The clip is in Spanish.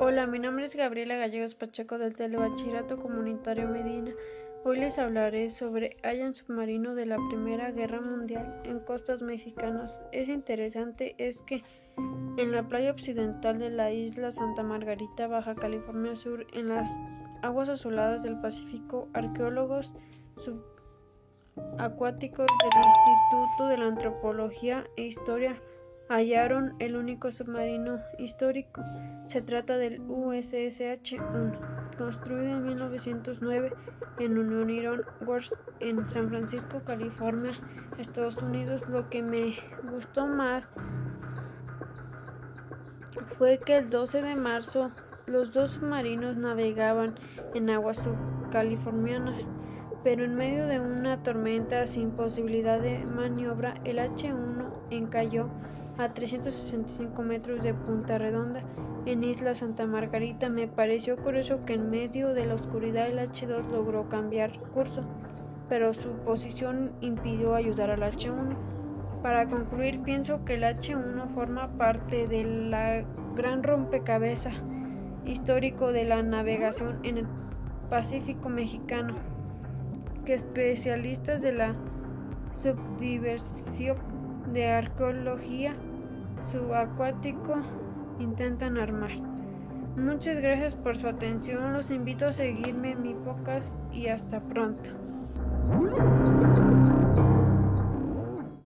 Hola, mi nombre es Gabriela Gallegos Pacheco del Telebachillerato Comunitario Medina. Hoy les hablaré sobre Hallan submarino de la Primera Guerra Mundial en costas mexicanas. Es interesante es que en la playa occidental de la isla Santa Margarita, Baja California Sur, en las aguas azuladas del Pacífico, arqueólogos subacuáticos del Instituto de la Antropología e Historia hallaron el único submarino histórico. Se trata del USSH-1, construido en 1909 en Union Iron Works en San Francisco, California, Estados Unidos. Lo que me gustó más fue que el 12 de marzo los dos submarinos navegaban en aguas subcalifornianas, pero en medio de una tormenta sin posibilidad de maniobra, el H-1 encalló a 365 metros de Punta Redonda, en Isla Santa Margarita. Me pareció curioso que en medio de la oscuridad el H2 logró cambiar curso, pero su posición impidió ayudar al H1. Para concluir, pienso que el H1 forma parte de la gran rompecabezas histórico de la navegación en el Pacífico mexicano, que especialistas de la subdiversión de arqueología subacuático intentan armar. Muchas gracias por su atención. Los invito a seguirme en mi podcast y hasta pronto.